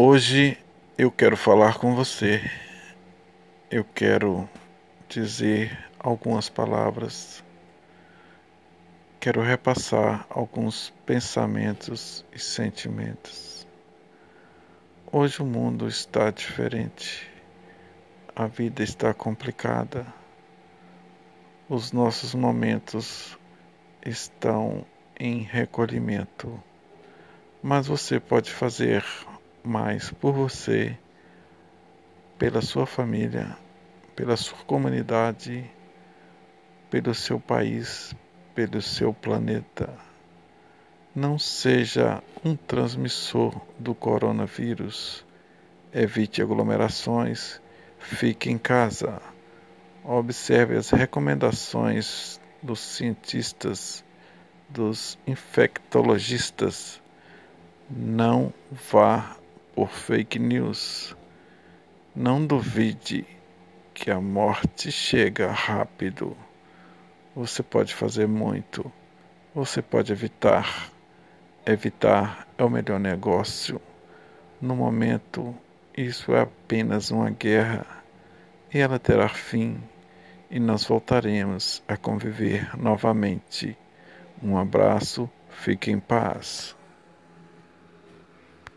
Hoje eu quero falar com você. Eu quero dizer algumas palavras. Quero repassar alguns pensamentos e sentimentos. Hoje o mundo está diferente. A vida está complicada. Os nossos momentos estão em recolhimento. Mas você pode fazer mais por você, pela sua família, pela sua comunidade, pelo seu país, pelo seu planeta. Não seja um transmissor do coronavírus. Evite aglomerações, fique em casa. Observe as recomendações dos cientistas, dos infectologistas. Não vá por fake news. Não duvide que a morte chega rápido. Você pode fazer muito. Você pode evitar. Evitar é o melhor negócio. No momento, isso é apenas uma guerra e ela terá fim e nós voltaremos a conviver novamente. Um abraço, fique em paz.